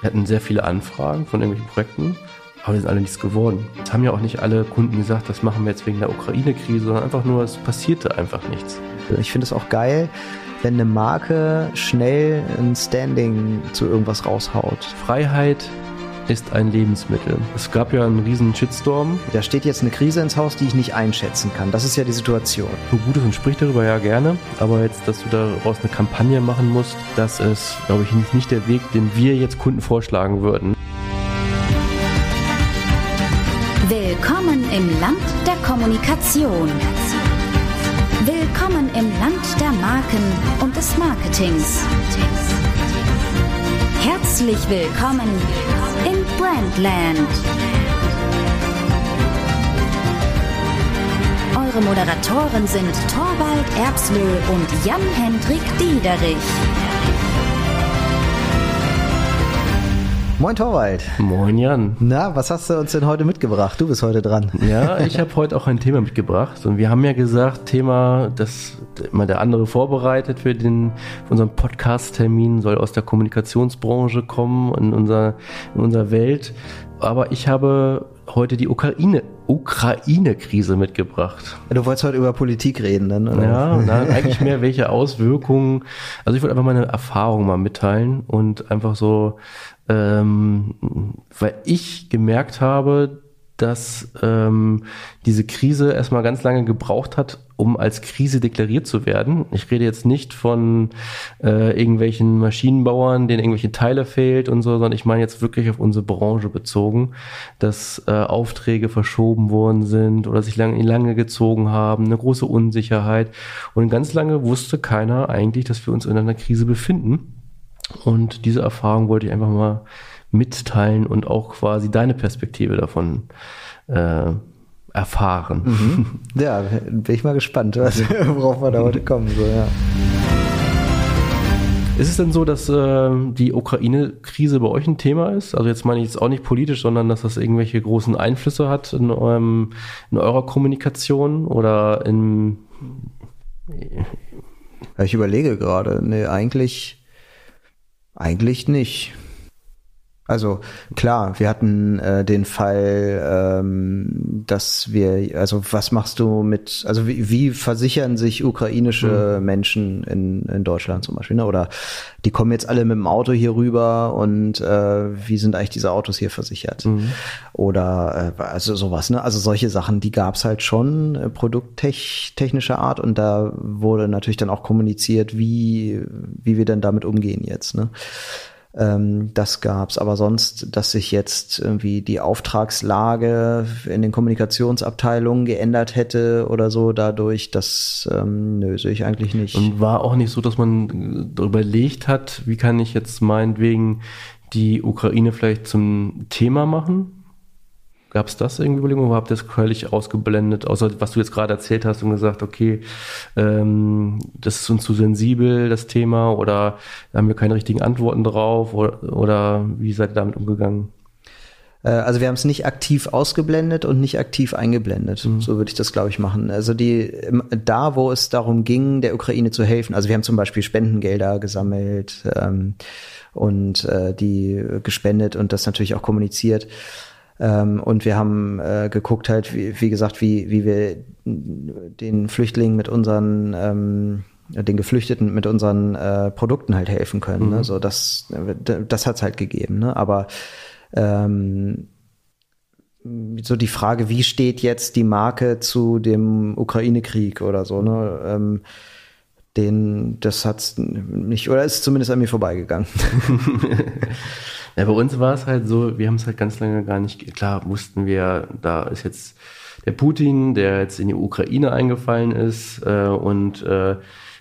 Wir hatten sehr viele Anfragen von irgendwelchen Projekten, aber die sind alle nichts geworden. Es haben ja auch nicht alle Kunden gesagt, das machen wir jetzt wegen der Ukraine-Krise, sondern einfach nur, es passierte einfach nichts. Ich finde es auch geil, wenn eine Marke schnell ein Standing zu irgendwas raushaut. Freiheit ist ein Lebensmittel. Es gab ja einen riesen Shitstorm. Da steht jetzt eine Krise ins Haus, die ich nicht einschätzen kann. Das ist ja die Situation. Du Gutes und sprich darüber ja gerne, aber jetzt, dass du daraus eine Kampagne machen musst, das ist, glaube ich, nicht der Weg, den wir jetzt Kunden vorschlagen würden. Willkommen im Land der Kommunikation. Willkommen im Land der Marken und des Marketings. Herzlich willkommen in Brandland. Eure Moderatoren sind Torwald Erbslö und Jan-Hendrik Diederich. Moin Torwald. Moin Jan. Na, was hast du uns denn heute mitgebracht? Du bist heute dran. Ja, ich habe heute auch ein Thema mitgebracht und wir haben ja gesagt, Thema, das mal der andere vorbereitet für den für unseren Podcast-Termin soll aus der Kommunikationsbranche kommen in unserer in unserer Welt. Aber ich habe heute die Ukraine Ukraine-Krise mitgebracht. Du wolltest heute über Politik reden, dann? Oder? Ja, na, eigentlich mehr welche Auswirkungen. Also ich wollte einfach meine Erfahrung mal mitteilen und einfach so ähm, weil ich gemerkt habe, dass ähm, diese Krise erstmal ganz lange gebraucht hat, um als Krise deklariert zu werden. Ich rede jetzt nicht von äh, irgendwelchen Maschinenbauern, denen irgendwelche Teile fehlt und so, sondern ich meine jetzt wirklich auf unsere Branche bezogen, dass äh, Aufträge verschoben worden sind oder sich lange, lange gezogen haben, eine große Unsicherheit. Und ganz lange wusste keiner eigentlich, dass wir uns in einer Krise befinden. Und diese Erfahrung wollte ich einfach mal mitteilen und auch quasi deine Perspektive davon äh, erfahren. Mhm. Ja, bin ich mal gespannt, was, worauf wir da heute kommen. So, ja. Ist es denn so, dass äh, die Ukraine-Krise bei euch ein Thema ist? Also jetzt meine ich jetzt auch nicht politisch, sondern dass das irgendwelche großen Einflüsse hat in, eurem, in eurer Kommunikation oder in... Ich überlege gerade, nee, eigentlich eigentlich nicht. Also klar, wir hatten äh, den Fall, ähm, dass wir, also was machst du mit, also wie, wie versichern sich ukrainische mhm. Menschen in, in Deutschland zum Beispiel, ne? oder die kommen jetzt alle mit dem Auto hier rüber und äh, wie sind eigentlich diese Autos hier versichert? Mhm. Oder äh, also sowas, ne? Also solche Sachen, die gab's halt schon äh, produkttechnischer Art und da wurde natürlich dann auch kommuniziert, wie, wie wir dann damit umgehen jetzt, ne? Ähm, das gab's, aber sonst, dass sich jetzt irgendwie die Auftragslage in den Kommunikationsabteilungen geändert hätte oder so dadurch, das ähm, nö, sehe ich eigentlich nicht. Und war auch nicht so, dass man überlegt hat, wie kann ich jetzt meinetwegen die Ukraine vielleicht zum Thema machen? Gab es das irgendwie Überlegungen oder habt ihr das völlig ausgeblendet, außer was du jetzt gerade erzählt hast und gesagt, okay, ähm, das ist uns zu sensibel, das Thema, oder haben wir keine richtigen Antworten drauf, oder, oder wie seid ihr damit umgegangen? Äh, also wir haben es nicht aktiv ausgeblendet und nicht aktiv eingeblendet. Mhm. So würde ich das, glaube ich, machen. Also die da, wo es darum ging, der Ukraine zu helfen. Also wir haben zum Beispiel Spendengelder gesammelt ähm, und äh, die gespendet und das natürlich auch kommuniziert. Ähm, und wir haben äh, geguckt halt, wie, wie gesagt, wie, wie wir den Flüchtlingen mit unseren ähm, den Geflüchteten mit unseren äh, Produkten halt helfen können. Ne? Mhm. Ne? So das, das hat's halt gegeben. Ne? Aber ähm, so die Frage, wie steht jetzt die Marke zu dem Ukraine-Krieg oder so, ne? Ähm, den, das hat's nicht, oder ist zumindest an mir vorbeigegangen. Ja, bei uns war es halt so, wir haben es halt ganz lange gar nicht, klar wussten wir, da ist jetzt der Putin, der jetzt in die Ukraine eingefallen ist äh, und äh,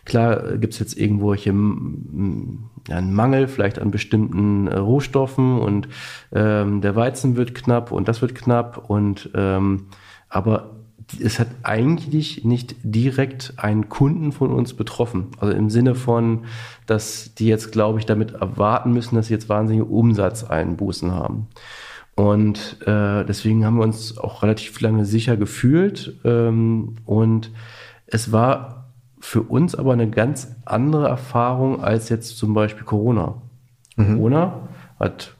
klar gibt es jetzt irgendwelche ja, einen Mangel vielleicht an bestimmten äh, Rohstoffen und ähm, der Weizen wird knapp und das wird knapp und ähm, aber es hat eigentlich nicht direkt einen Kunden von uns betroffen. Also im Sinne von, dass die jetzt, glaube ich, damit erwarten müssen, dass sie jetzt wahnsinnige Umsatzeinbußen haben. Und äh, deswegen haben wir uns auch relativ lange sicher gefühlt. Ähm, und es war für uns aber eine ganz andere Erfahrung als jetzt zum Beispiel Corona. Mhm. Corona hat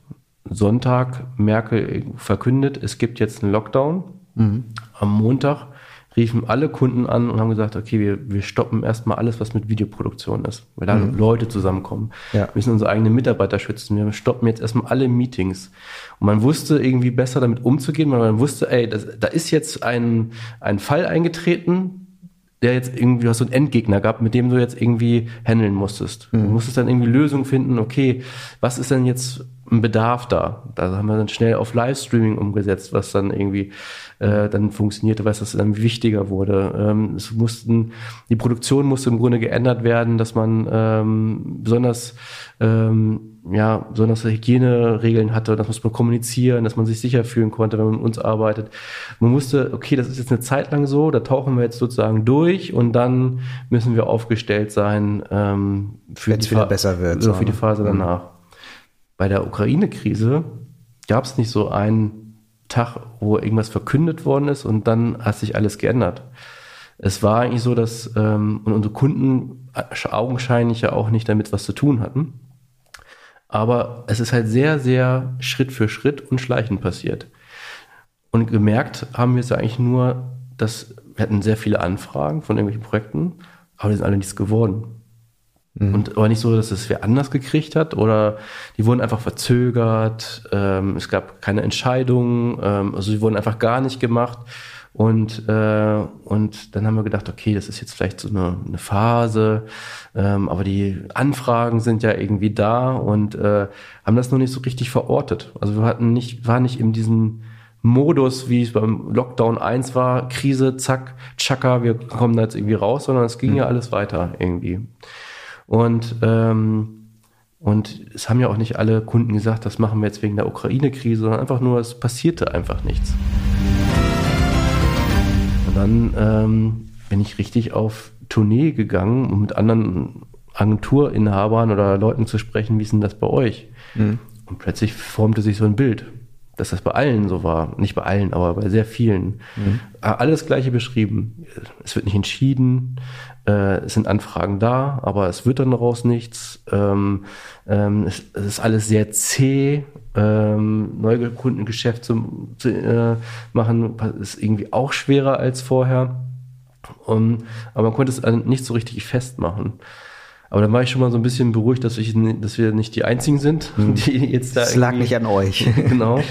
Sonntag Merkel verkündet, es gibt jetzt einen Lockdown. Mhm. Am Montag riefen alle Kunden an und haben gesagt, okay, wir, wir stoppen erstmal alles, was mit Videoproduktion ist, weil da mhm. Leute zusammenkommen. Ja. Wir müssen unsere eigenen Mitarbeiter schützen. Wir stoppen jetzt erstmal alle Meetings. Und man wusste irgendwie besser damit umzugehen, weil man wusste, ey, das, da ist jetzt ein, ein Fall eingetreten, der jetzt irgendwie so einen Endgegner gab, mit dem du jetzt irgendwie handeln musstest. Mhm. Du musstest dann irgendwie Lösungen finden, okay, was ist denn jetzt ein Bedarf da? Da haben wir dann schnell auf Livestreaming umgesetzt, was dann irgendwie äh, dann funktionierte, weil das dann wichtiger wurde. Ähm, es mussten, die Produktion musste im Grunde geändert werden, dass man ähm, besonders ähm, ja, besonders Hygieneregeln hatte, dass man kommunizieren, dass man sich sicher fühlen konnte, wenn man mit uns arbeitet. Man musste, okay, das ist jetzt eine Zeit lang so, da tauchen wir jetzt sozusagen durch und dann müssen wir aufgestellt sein ähm, für, die wieder besser wird, so, für die Phase mhm. danach. Bei der Ukraine-Krise gab es nicht so einen Tag, wo irgendwas verkündet worden ist und dann hat sich alles geändert. Es war eigentlich so, dass ähm, unsere Kunden augenscheinlich ja auch nicht damit was zu tun hatten. Aber es ist halt sehr, sehr Schritt für Schritt und schleichend passiert. Und gemerkt haben wir es eigentlich nur, dass wir hatten sehr viele Anfragen von irgendwelchen Projekten, aber die sind alle nichts geworden. Mhm. Und aber nicht so, dass es wer anders gekriegt hat oder die wurden einfach verzögert, ähm, es gab keine Entscheidungen, ähm, also die wurden einfach gar nicht gemacht. Und, äh, und dann haben wir gedacht, okay, das ist jetzt vielleicht so eine, eine Phase, ähm, aber die Anfragen sind ja irgendwie da und äh, haben das noch nicht so richtig verortet. Also wir hatten nicht, war nicht in diesem Modus, wie es beim Lockdown 1 war, Krise, zack, tschakka, wir kommen da jetzt irgendwie raus, sondern es ging mhm. ja alles weiter irgendwie. Und ähm, und es haben ja auch nicht alle Kunden gesagt, das machen wir jetzt wegen der Ukraine-Krise, sondern einfach nur, es passierte einfach nichts. Und dann ähm, bin ich richtig auf Tournee gegangen, um mit anderen Agenturinhabern oder Leuten zu sprechen, wie ist denn das bei euch? Mhm. Und plötzlich formte sich so ein Bild, dass das bei allen so war. Nicht bei allen, aber bei sehr vielen. Mhm. Alles Gleiche beschrieben. Es wird nicht entschieden, äh, es sind Anfragen da, aber es wird dann daraus nichts. Ähm, ähm, es, es, ist alles sehr zäh ähm, Neukundengeschäft zu, zu äh, machen, ist irgendwie auch schwerer als vorher. Und, aber man konnte es nicht so richtig festmachen. Aber dann war ich schon mal so ein bisschen beruhigt, dass, ich, dass wir nicht die Einzigen sind, hm. die jetzt da. Es lag nicht an euch. genau.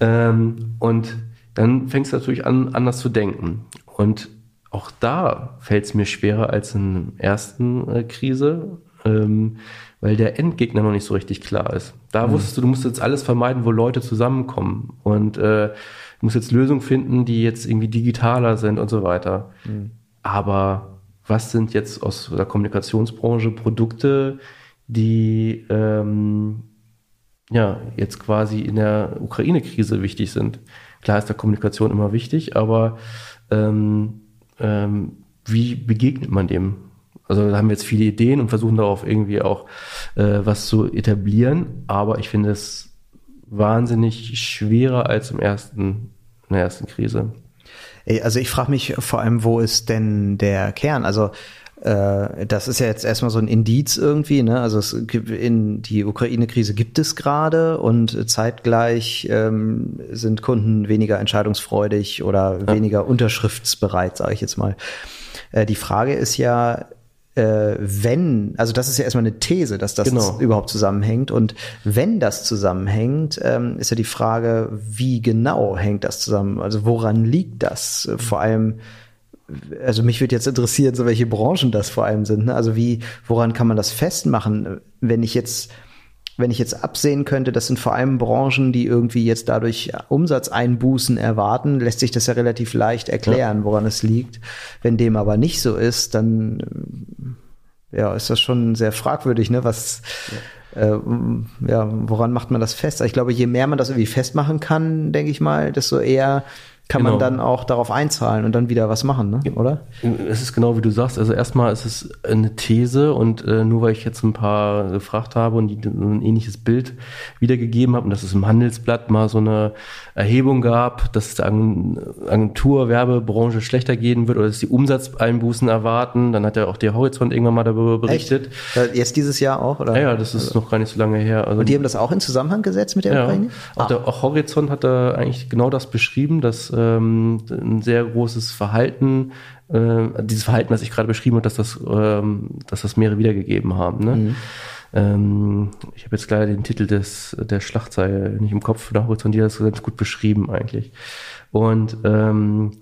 Ähm, und dann fängst du natürlich an, anders zu denken. Und auch da fällt es mir schwerer als in der ersten äh, Krise, ähm, weil der Endgegner noch nicht so richtig klar ist. Da mhm. wusstest du, du musst jetzt alles vermeiden, wo Leute zusammenkommen und äh, du musst jetzt Lösungen finden, die jetzt irgendwie digitaler sind und so weiter. Mhm. Aber was sind jetzt aus der Kommunikationsbranche Produkte, die ähm, ja jetzt quasi in der Ukraine-Krise wichtig sind? Klar ist der Kommunikation immer wichtig, aber ähm, ähm, wie begegnet man dem? Also da haben wir jetzt viele Ideen und versuchen darauf irgendwie auch äh, was zu etablieren, aber ich finde es wahnsinnig schwerer als im ersten, in der ersten Krise. Also ich frage mich vor allem, wo ist denn der Kern? Also äh, das ist ja jetzt erstmal so ein Indiz irgendwie, ne? Also es gibt in die Ukraine-Krise gibt es gerade und zeitgleich ähm, sind Kunden weniger entscheidungsfreudig oder ja. weniger unterschriftsbereit, sage ich jetzt mal. Äh, die Frage ist ja, äh, wenn, also das ist ja erstmal eine These, dass das genau. überhaupt zusammenhängt. Und wenn das zusammenhängt, ähm, ist ja die Frage, wie genau hängt das zusammen? Also woran liegt das? Vor allem, also mich würde jetzt interessieren, so welche Branchen das vor allem sind. Ne? Also wie, woran kann man das festmachen? Wenn ich jetzt wenn ich jetzt absehen könnte, das sind vor allem Branchen, die irgendwie jetzt dadurch Umsatzeinbußen erwarten, lässt sich das ja relativ leicht erklären, ja. woran es liegt. Wenn dem aber nicht so ist, dann ja, ist das schon sehr fragwürdig, ne? Was ja. Äh, ja, woran macht man das fest? Ich glaube, je mehr man das irgendwie festmachen kann, denke ich mal, desto eher kann Genau. man dann auch darauf einzahlen und dann wieder was machen, ne? oder? Es ist genau wie du sagst. Also erstmal ist es eine These und äh, nur weil ich jetzt ein paar gefragt habe und die ein ähnliches Bild wiedergegeben habe und dass es im Handelsblatt mal so eine Erhebung gab, dass es der Agen- Agentur, Werbebranche schlechter gehen wird oder dass die Umsatzeinbußen erwarten. Dann hat ja auch der Horizont irgendwann mal darüber berichtet. Äh, Jetzt dieses Jahr auch, oder? Ja, ja, das ist noch gar nicht so lange her. Also, Und die haben das auch in Zusammenhang gesetzt mit der ja, Ukraine? auch, der, auch Horizont hat da eigentlich genau das beschrieben, dass ähm, ein sehr großes Verhalten, äh, dieses Verhalten, was ich gerade beschrieben habe, dass das, ähm, dass das mehrere wiedergegeben haben. Ne? Ähm, ich habe jetzt leider den Titel des der Schlagzeile nicht im Kopf. Der Horizont, die hat das ganz gut beschrieben eigentlich. Und ähm,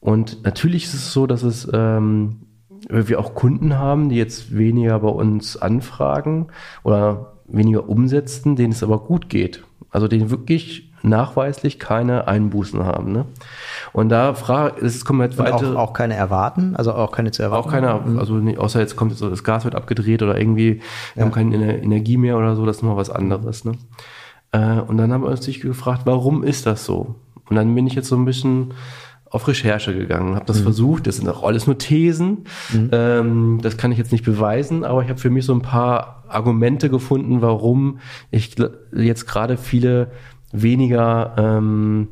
und natürlich ist es so, dass es ähm, wir auch Kunden haben, die jetzt weniger bei uns anfragen oder weniger umsetzen, denen es aber gut geht. Also denen wirklich nachweislich keine Einbußen haben. Ne? Und da frage, es kommen jetzt Und auch, auch keine erwarten, also auch keine zu erwarten. auch keiner, also nicht, außer jetzt kommt so, das Gas wird abgedreht oder irgendwie, wir haben keine Ener- Energie mehr oder so, das ist noch was anderes. Ne? Äh, und dann haben wir uns sich gefragt, warum ist das so? Und dann bin ich jetzt so ein bisschen auf Recherche gegangen, habe das versucht, das sind auch alles nur Thesen, ähm, das kann ich jetzt nicht beweisen, aber ich habe für mich so ein paar Argumente gefunden, warum ich jetzt gerade viele weniger ähm,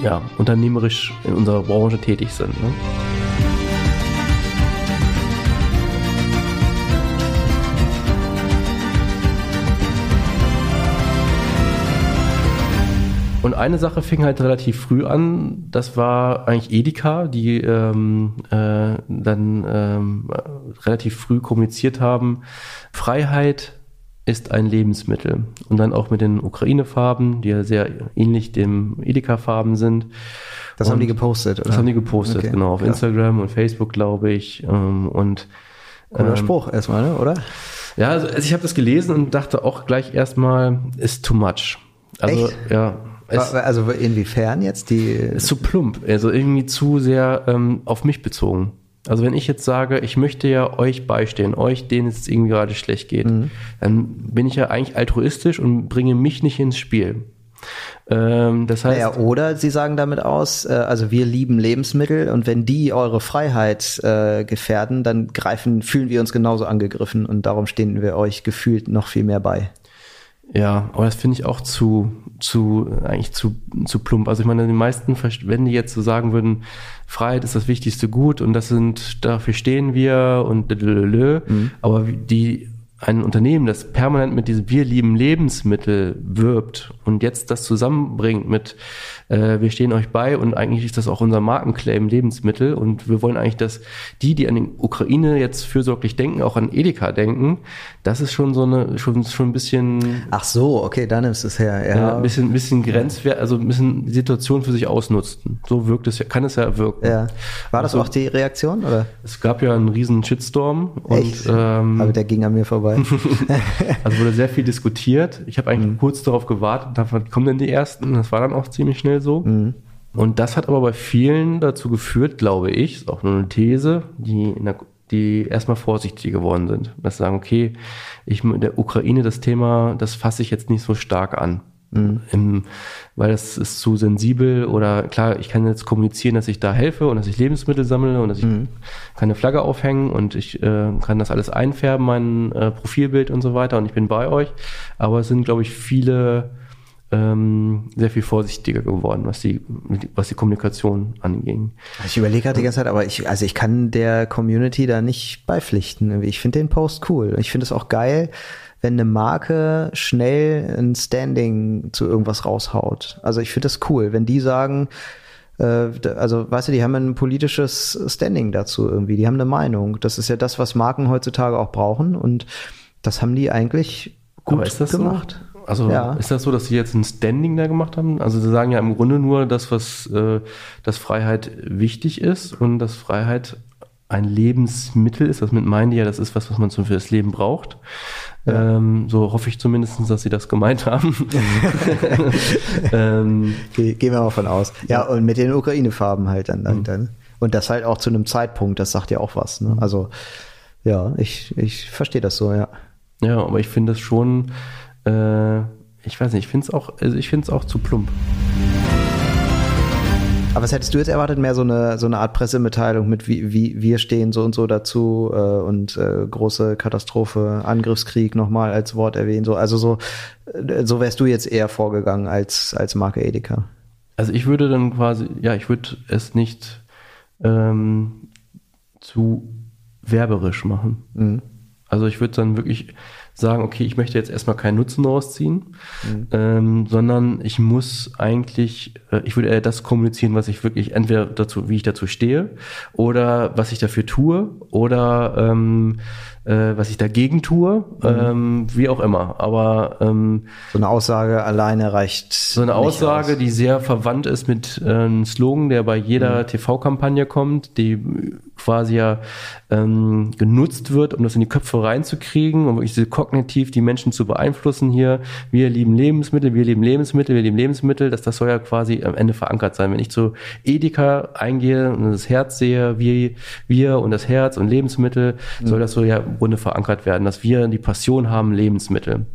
ja, unternehmerisch in unserer Branche tätig sind. Ne? Und eine Sache fing halt relativ früh an, das war eigentlich Edeka, die ähm, äh, dann ähm, relativ früh kommuniziert haben, Freiheit ist ein Lebensmittel. Und dann auch mit den Ukraine-Farben, die ja sehr ähnlich dem Edeka-Farben sind. Das haben Und die gepostet, oder? Das haben die gepostet, Okay, genau, auf klar. Instagram und Facebook, glaube ich. Ähm, und Cooler ähm, Spruch erstmal, ne? oder? ja, also also ich habe das gelesen und dachte auch gleich erstmal, ist too much. Also Echt? ja, Also inwiefern jetzt die. ist zu plump, also irgendwie zu sehr ähm, auf mich bezogen. Also wenn ich jetzt sage, ich möchte ja euch beistehen, euch, denen es irgendwie gerade schlecht geht, Mhm. dann bin ich ja eigentlich altruistisch und bringe mich nicht ins Spiel. Ähm, das heißt, Naja, oder sie sagen damit aus, äh, also wir lieben Lebensmittel und wenn die eure Freiheit äh, gefährden, dann greifen, fühlen wir uns genauso angegriffen und darum stehen wir euch gefühlt noch viel mehr bei. Ja, aber das finde ich auch zu, zu, eigentlich zu, zu plump. Also ich meine, die meisten, wenn die jetzt so sagen würden, Freiheit ist das wichtigste Gut und das sind, dafür stehen wir und lelelö, aber die, ein Unternehmen, das permanent mit diesem wir lieben Lebensmittel wirbt und jetzt das zusammenbringt mit äh, wir stehen euch bei und eigentlich ist das auch unser Markenclaim Lebensmittel und wir wollen eigentlich, dass die, die an die Ukraine jetzt fürsorglich denken, auch an Edeka denken, das ist schon so eine, schon, schon ein bisschen Ach so, okay, dann ist es her. ja, Ja, ein bisschen, bisschen grenzwert, also ein bisschen die Situation für sich ausnutzen. So wirkt es ja, kann es ja wirken. ja. War das Also- auch die Reaktion oder? Es gab ja einen riesen Shitstorm und Echt? ähm, Aber der ging an mir vorbei. also wurde sehr viel diskutiert. Ich habe Mhm. eigentlich kurz darauf gewartet wann kommen denn die ersten? Das war dann auch ziemlich schnell so. Mhm. Und das hat aber bei vielen dazu geführt, glaube ich, ist auch nur eine These, die der die erstmal vorsichtig geworden sind. Dass sie sagen, okay, ich in der Ukraine das Thema, das fasse ich jetzt nicht so stark an. Im, weil das ist zu sensibel oder klar, ich kann jetzt kommunizieren, dass ich da helfe und dass ich Lebensmittel sammle und dass ich keine Flagge aufhängen und ich äh, kann das alles einfärben, mein äh, Profilbild und so weiter und ich bin bei euch. Aber es sind, glaube ich, viele ähm, sehr viel vorsichtiger geworden, was die, was die Kommunikation anging. Ich überlege gerade die ganze Zeit, aber ich, also ich kann der Community da nicht beipflichten. Ich finde den Post cool. Ich finde es auch geil, wenn eine Marke schnell ein Standing zu irgendwas raushaut. Also ich finde das cool, wenn die sagen, äh, also weißt du, die haben ein politisches Standing dazu irgendwie. Die haben eine Meinung. Das ist ja das, was Marken heutzutage auch brauchen und das haben die eigentlich gut gemacht. So? Also Ja. ist das so, dass sie jetzt ein Standing da gemacht haben? Also sie sagen ja im Grunde nur das, was äh, dass Freiheit wichtig ist und dass Freiheit ein Lebensmittel ist. Das mit meinen die ja, das ist was, was man so für das Leben braucht. Ähm, so hoffe ich zumindest, dass sie das gemeint haben. ähm, Ge gehen wir mal von aus. Ja, und mit den Ukraine-Farben halt dann, Mhm. dann, dann. Und das halt auch zu einem Zeitpunkt, das sagt ja auch was. Mhm. Ne? Also, ja, ich, ich verstehe das so, ja. ja, aber ich finde das schon, äh, ich weiß nicht, ich finde es auch, also ich finde es auch zu plump. Aber was hättest du jetzt erwartet? Mehr so eine, so eine Art Pressemitteilung mit wie, wie wir stehen so und so dazu äh, und äh, große Katastrophe, Angriffskrieg nochmal als Wort erwähnen. So, also so, äh, so wärst du jetzt eher vorgegangen als, als Marke Edeka. Also ich würde dann quasi, ja, ich würde es nicht ähm, zu werberisch machen. Mhm. Also ich würde dann wirklich sagen, okay, ich möchte jetzt erstmal keinen Nutzen rausziehen, mhm. ähm, sondern ich muss eigentlich, äh, ich würde eher das kommunizieren, was ich wirklich entweder dazu, wie ich dazu stehe, oder was ich dafür tue, oder ähm, äh, was ich dagegen tue, mhm. ähm, wie auch immer. Aber ähm, so eine Aussage alleine reicht. So eine Aussage, aus. die sehr verwandt ist mit äh, einem Slogan, der bei jeder mhm. TV-Kampagne kommt, die quasi ja ähm, genutzt wird, um das in die Köpfe reinzukriegen, um wirklich kognitiv die Menschen zu beeinflussen hier. Wir lieben Lebensmittel, wir lieben Lebensmittel, wir lieben Lebensmittel, dass das soll ja quasi am Ende verankert sein. Wenn ich zu Edeka eingehe und das Herz sehe, wir, wir und das Herz und Lebensmittel, mhm. soll das so ja im Grunde verankert werden, dass wir die Passion haben, Lebensmittel.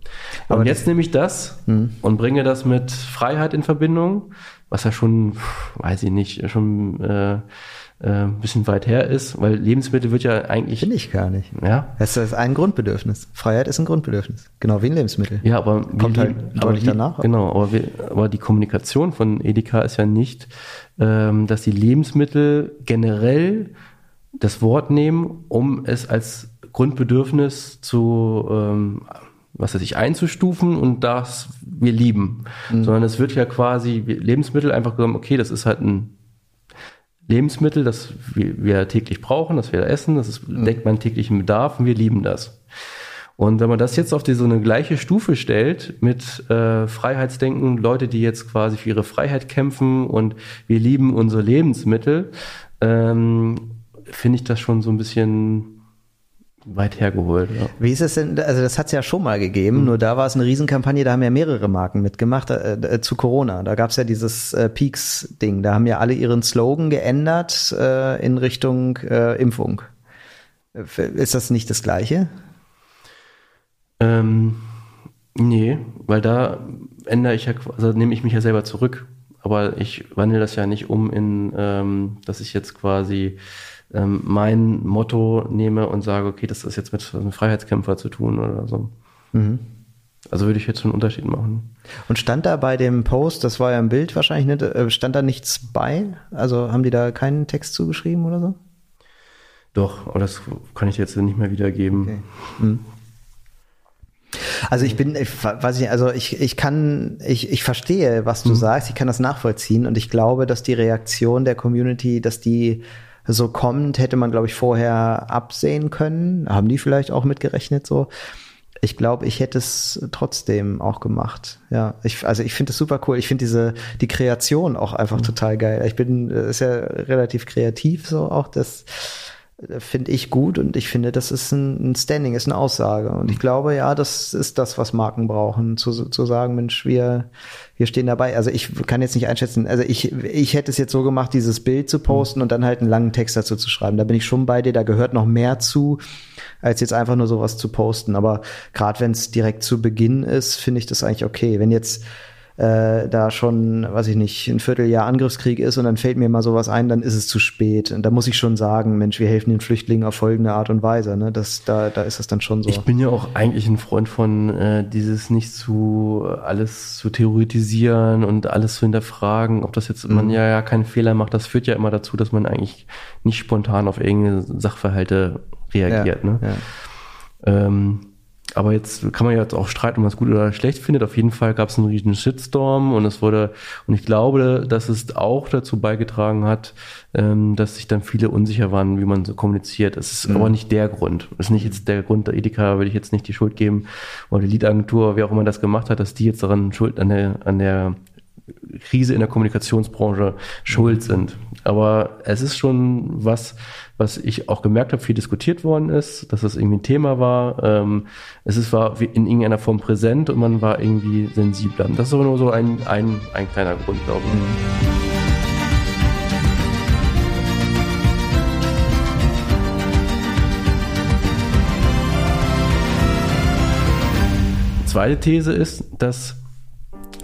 Aber und jetzt nehme ich das mhm. und bringe das mit Freiheit in Verbindung, was ja schon, weiß ich nicht, schon äh, äh, ein bisschen weit her ist, weil Lebensmittel wird ja eigentlich. Finde ich gar nicht. Ja. Das ist ein Grundbedürfnis. Freiheit ist ein Grundbedürfnis. Genau wie ein Lebensmittel. Ja, aber kommt halt deutlich danach. Genau, aber, wir, aber die Kommunikation von Edeka ist ja nicht, ähm, dass die Lebensmittel generell das Wort nehmen, um es als Grundbedürfnis zu ähm, was weiß ich, einzustufen und das wir lieben. Mhm. Sondern es wird ja quasi Lebensmittel einfach gesagt, okay, das ist halt ein Lebensmittel, das wir, täglich brauchen, das wir essen, das ist, mhm. deckt meinen täglichen Bedarf und wir lieben das. Und wenn man das jetzt auf die, so eine gleiche Stufe stellt mit äh, Freiheitsdenken, Leute, die jetzt quasi für ihre Freiheit kämpfen und wir lieben unsere Lebensmittel, ähm, finde ich das schon so ein bisschen weit hergeholt. Ja. Wie ist es denn, also das hat es ja schon mal gegeben, mhm. nur da war es eine Riesenkampagne, da haben ja mehrere Marken mitgemacht äh, äh, zu Corona. Da gab es ja dieses äh, Peaks-Ding, da haben ja alle ihren Slogan geändert äh, in Richtung äh, Impfung. Ist das nicht das Gleiche? Ähm, nee, weil da ändere ich ja, also nehme ich mich ja selber zurück. Aber ich wandle das ja nicht um in, ähm, dass ich jetzt quasi ähm, mein Motto nehme und sage, okay, das ist jetzt mit einem Freiheitskämpfer zu tun oder so. Mhm. Also würde ich jetzt schon einen Unterschied machen. Und stand da bei dem Post, das war ja ein Bild wahrscheinlich nicht, äh, stand da nichts bei? Also haben die da keinen Text zugeschrieben oder so? Doch, aber das kann ich jetzt nicht mehr wiedergeben. Okay. Mhm. Also ich bin, ich weiß nicht, also ich, ich kann, ich, ich verstehe, was du mhm. sagst, ich kann das nachvollziehen und ich glaube, dass die Reaktion der Community, dass die so kommt, hätte man, glaube ich, vorher absehen können. Haben die vielleicht auch mitgerechnet so. Ich glaube, ich hätte es trotzdem auch gemacht. Ja, ich, also ich finde es super cool. Ich finde diese die Kreation auch einfach mhm. total geil. Ich bin äh, ist ja relativ kreativ so auch das finde ich gut und ich finde, das ist ein, ein, Standing, ist eine Aussage. Und ich glaube, ja, das ist das, was Marken brauchen, zu, zu sagen, Mensch, wir, wir stehen dabei. Also ich kann jetzt nicht einschätzen, also ich, ich hätte es jetzt so gemacht, dieses Bild zu posten und dann halt einen langen Text dazu zu schreiben. Da bin ich schon bei dir, da gehört noch mehr zu, als jetzt einfach nur sowas zu posten. Aber gerade wenn es direkt zu Beginn ist, finde ich das eigentlich okay. Wenn jetzt äh, da schon, weiß ich nicht, ein Vierteljahr Angriffskrieg ist und dann fällt mir mal sowas ein, dann ist es zu spät. Und da muss ich schon sagen, Mensch, wir helfen den Flüchtlingen auf folgende Art und Weise. Ne? Das, da, da ist es dann schon so. Ich bin ja auch eigentlich ein Freund von äh, dieses nicht zu alles zu theoretisieren und alles zu hinterfragen, ob das jetzt mhm. man ja, ja keinen Fehler macht. Das führt ja immer dazu, dass man eigentlich nicht spontan auf irgendeine Sachverhalte reagiert. Ja, ne? Ja. Ähm, aber jetzt kann man ja jetzt auch streiten, ob man es gut oder schlecht findet. Auf jeden Fall gab es einen riesigen Shitstorm und es wurde, und ich glaube, dass es auch dazu beigetragen hat, ähm, dass sich dann viele unsicher waren, wie man so kommuniziert. Es ist mhm. aber nicht der Grund. Es ist nicht jetzt der Grund, der Edeka will ich jetzt nicht die Schuld geben, oder die Liedagentur, wer auch immer das gemacht hat, dass die jetzt daran schuld an der, an der Krise in der Kommunikationsbranche schuld sind. Aber es ist schon was, was ich auch gemerkt habe, viel diskutiert worden ist, dass das irgendwie ein Thema war. Ähm, es ist, war in irgendeiner Form präsent und man war irgendwie sensibler. Und das ist aber nur so ein, ein, ein kleiner Grund, glaube ich. Zweite These ist, dass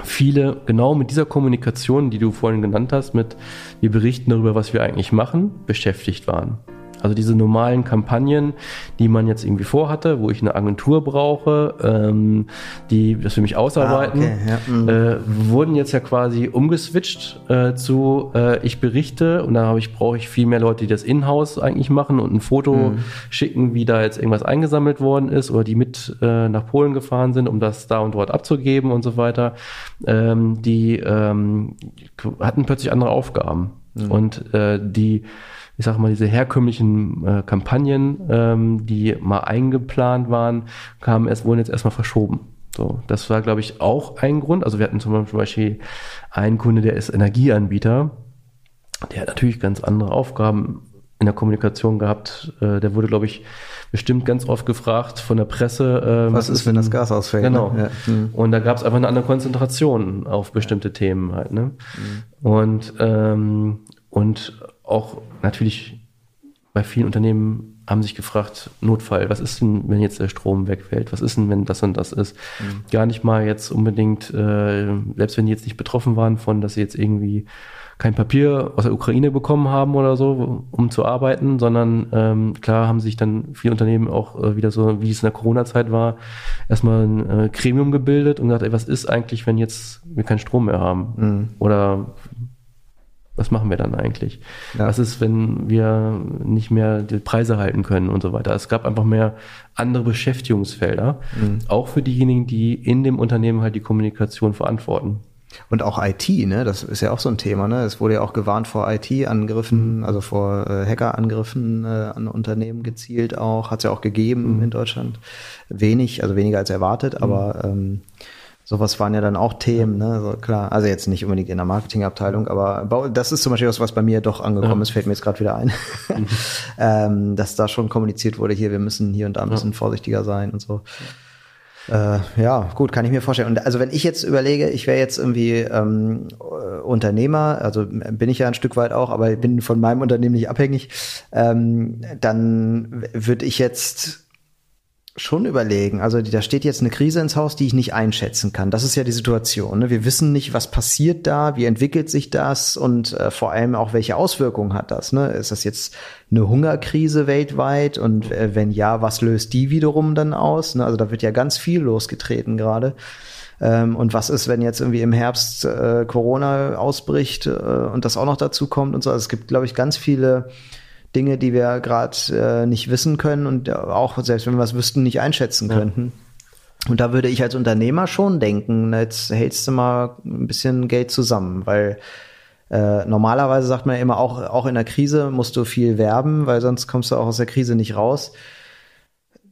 viele genau mit dieser Kommunikation, die du vorhin genannt hast, mit wir berichten darüber, was wir eigentlich machen, beschäftigt waren. Also diese normalen Kampagnen, die man jetzt irgendwie vorhatte, wo ich eine Agentur brauche, ähm, die das für mich ausarbeiten, ah, okay, ja. mhm. äh, wurden jetzt ja quasi umgeswitcht äh, zu äh, ich berichte und da habe ich brauche ich viel mehr Leute, die das in-house eigentlich machen und ein Foto mhm. schicken, wie da jetzt irgendwas eingesammelt worden ist oder die mit äh, nach Polen gefahren sind, um das da und dort abzugeben und so weiter. Ähm, die ähm, hatten plötzlich andere Aufgaben mhm. und äh, die ich sag mal, diese herkömmlichen äh, Kampagnen, ähm, die mal eingeplant waren, kamen erst, wurden jetzt erstmal verschoben. So, das war, glaube ich, auch ein Grund. Also wir hatten zum Beispiel einen Kunde, der ist Energieanbieter, der hat natürlich ganz andere Aufgaben in der Kommunikation gehabt. Äh, der wurde, glaube ich, bestimmt ganz oft gefragt von der Presse. Äh, was, ist, wenn das Gas ausfällt? Genau. Ne? Ja. Mhm. Und da gab es einfach eine andere Konzentration auf bestimmte Themen halt. Ne? Mhm. Und, ähm, und auch natürlich bei vielen Unternehmen haben sich gefragt, Notfall, was ist denn, wenn jetzt der Strom wegfällt? Was ist denn, wenn das und das ist? Mhm. Gar nicht mal jetzt unbedingt, äh, selbst wenn die jetzt nicht betroffen waren von, dass sie jetzt irgendwie kein Papier aus der Ukraine bekommen haben oder so, um zu arbeiten, sondern ähm, klar haben sich dann viele Unternehmen auch äh, wieder so, wie es in der Corona-Zeit war, erstmal ein äh, Gremium gebildet und gesagt, ey, was ist eigentlich, wenn jetzt wir keinen Strom mehr haben? Mhm. Oder was machen wir dann eigentlich? Ja. Was ist, wenn wir nicht mehr die Preise halten können und so weiter? Es gab einfach mehr andere Beschäftigungsfelder, mhm. auch für diejenigen, die in dem Unternehmen halt die Kommunikation verantworten. Und auch IT, ne? Das ist ja auch so ein Thema, ne? Es wurde ja auch gewarnt vor IT-Angriffen, mhm. also vor äh, Hacker-Angriffen äh, an Unternehmen gezielt auch. Hat es ja auch gegeben mhm. in Deutschland. Wenig, also weniger als erwartet, mhm. aber ähm, Sowas waren ja dann auch Themen, ne? So, klar. Also jetzt nicht unbedingt in der Marketingabteilung, aber das ist zum Beispiel was, was bei mir doch angekommen ja. ist, fällt mir jetzt gerade wieder ein. Mhm. ähm, dass da schon kommuniziert wurde, hier, wir müssen hier und da ein bisschen ja. vorsichtiger sein und so. Äh, ja, gut, kann ich mir vorstellen. Und also wenn ich jetzt überlege, ich wäre jetzt irgendwie ähm, Unternehmer, also bin ich ja ein Stück weit auch, aber ich bin von meinem Unternehmen nicht abhängig, ähm, dann würde ich jetzt schon überlegen. Also da steht jetzt eine Krise ins Haus, die ich nicht einschätzen kann. Das ist ja die Situation. Ne? Wir wissen nicht, was passiert da, wie entwickelt sich das und äh, vor allem auch, welche Auswirkungen hat das. Ne? Ist das jetzt eine Hungerkrise weltweit und äh, wenn ja, was löst die wiederum dann aus? Ne? Also da wird ja ganz viel losgetreten gerade. Ähm, und was ist, wenn jetzt irgendwie im Herbst äh, Corona ausbricht äh, und das auch noch dazu kommt und so? Also es gibt, glaube ich, ganz viele Dinge, die wir gerade äh, nicht wissen können und auch selbst wenn wir es wüssten, nicht einschätzen ja. könnten. Und da würde ich als Unternehmer schon denken, jetzt hältst du mal ein bisschen Geld zusammen, weil äh, normalerweise sagt man ja immer auch, auch in der Krise musst du viel werben, weil sonst kommst du auch aus der Krise nicht raus.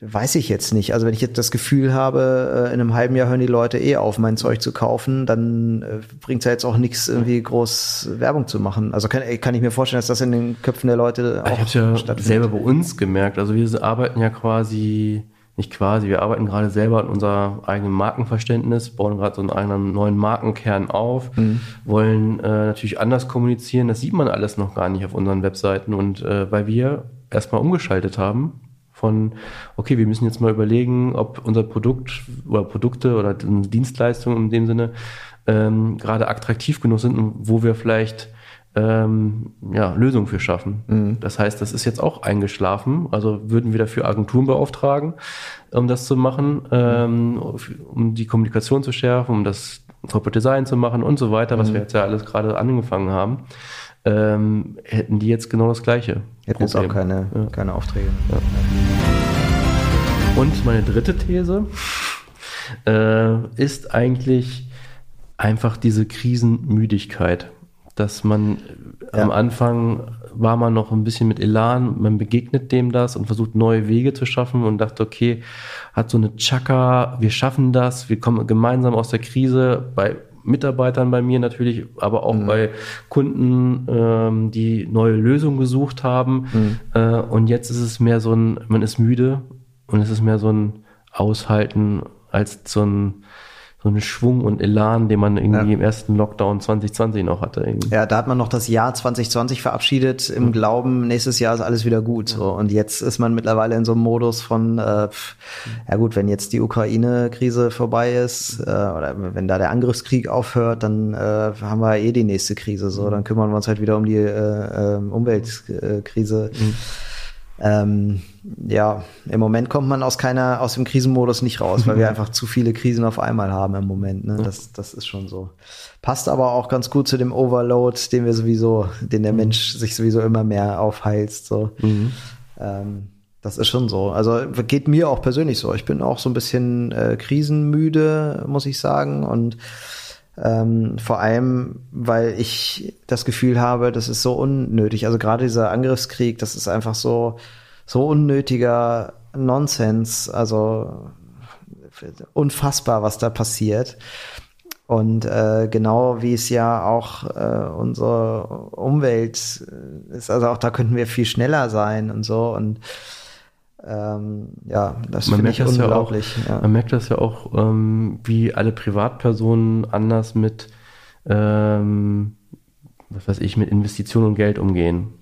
Weiß ich jetzt nicht. Also wenn ich jetzt das Gefühl habe, äh, in einem halben Jahr hören die Leute eh auf, mein Zeug zu kaufen, dann äh, bringt es ja jetzt auch nichts, irgendwie groß Werbung zu machen. Also kann, kann ich mir vorstellen, dass das in den Köpfen der Leute auch Ich ja selber bei uns gemerkt. Also wir arbeiten ja quasi, nicht quasi, wir arbeiten gerade selber an unser eigenes Markenverständnis, bauen gerade so einen eigenen neuen Markenkern auf, mhm. wollen äh, natürlich anders kommunizieren. Das sieht man alles noch gar nicht auf unseren Webseiten. Und äh, weil wir erstmal umgeschaltet haben, von, okay, wir müssen jetzt mal überlegen, ob unser Produkt oder Produkte oder Dienstleistungen in dem Sinne ähm, gerade attraktiv genug sind und wo wir vielleicht ähm, ja, Lösungen für schaffen. Mhm. Das heißt, das ist jetzt auch eingeschlafen. Also würden wir dafür Agenturen beauftragen, um das zu machen, ähm, um die Kommunikation zu schärfen, um das Corporate Design zu machen und so weiter, was mhm. wir jetzt ja alles gerade angefangen haben ähm, hätten die jetzt genau das Gleiche. Hätten jetzt auch keine, ja. keine Aufträge. Ja. Und meine dritte These äh, ist eigentlich einfach diese Krisenmüdigkeit, dass man ja. am Anfang war man noch ein bisschen mit Elan, man begegnet dem das und versucht neue Wege zu schaffen und dachte, okay, hat so eine Chaka, wir schaffen das, wir kommen gemeinsam aus der Krise. Bei Mitarbeitern bei mir natürlich, aber auch mhm. bei Kunden, ähm, die neue Lösungen gesucht haben. Mhm. Äh, und jetzt ist es mehr so ein, man ist müde und es ist mehr so ein Aushalten als so ein so einen Schwung und Elan, den man irgendwie ja. im ersten Lockdown 2020 noch hatte. Irgendwie. Ja, da hat man noch das Jahr 2020 verabschiedet im mhm. Glauben, nächstes Jahr ist alles wieder gut. So. Und jetzt ist man mittlerweile in so einem Modus von, äh, pff, ja gut, wenn jetzt die Ukraine-Krise vorbei ist äh, oder wenn da der Angriffskrieg aufhört, dann äh, haben wir eh die nächste Krise. So, dann kümmern wir uns halt wieder um die äh, äh, Umweltkrise. Mhm. Ähm, ja, im Moment kommt man aus keiner, aus dem Krisenmodus nicht raus, weil wir einfach zu viele Krisen auf einmal haben im Moment. Ne? Das, das ist schon so. Passt aber auch ganz gut zu dem Overload, den wir sowieso, den der mhm. Mensch sich sowieso immer mehr aufheizt. So. Mhm. Ähm, das ist schon so. Also geht mir auch persönlich so. Ich bin auch so ein bisschen äh, krisenmüde, muss ich sagen. Und ähm, vor allem, weil ich das Gefühl habe, das ist so unnötig. Also gerade dieser Angriffskrieg, das ist einfach so, so unnötiger Nonsens. Also unfassbar, was da passiert. Und äh, genau wie es ja auch äh, unsere Umwelt ist, also auch da könnten wir viel schneller sein und so. Und ähm, ja, das finde ich unglaublich. Ja auch, ja. Man merkt das ja auch, ähm, wie alle Privatpersonen anders mit, ähm, was weiß ich, mit Investitionen und Geld umgehen.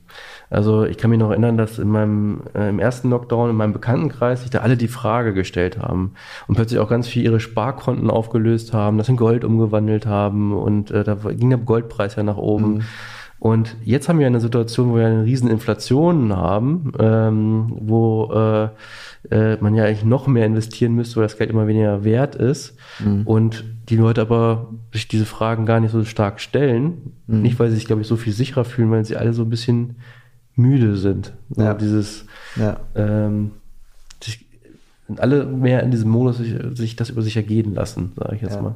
Also ich kann mich noch erinnern, dass in meinem äh, im ersten Lockdown in meinem Bekanntenkreis sich da alle die Frage gestellt haben und plötzlich auch ganz viel ihre Sparkonten aufgelöst haben, das in Gold umgewandelt haben und äh, da ging der Goldpreis ja nach oben. Mhm. Und jetzt haben wir eine Situation, wo wir eine riesen Inflation haben, ähm, wo äh, äh, man ja eigentlich noch mehr investieren müsste, weil das Geld immer weniger wert ist. Mhm. Und die Leute aber sich diese Fragen gar nicht so stark stellen. Mhm. Nicht, weil sie sich, glaube ich, so viel sicherer fühlen, weil sie alle so ein bisschen müde sind. Ja. dieses ja. Ähm, sich, sind alle mehr in diesem Modus, sich, sich das über sich ergehen lassen, sage ich jetzt ja. mal.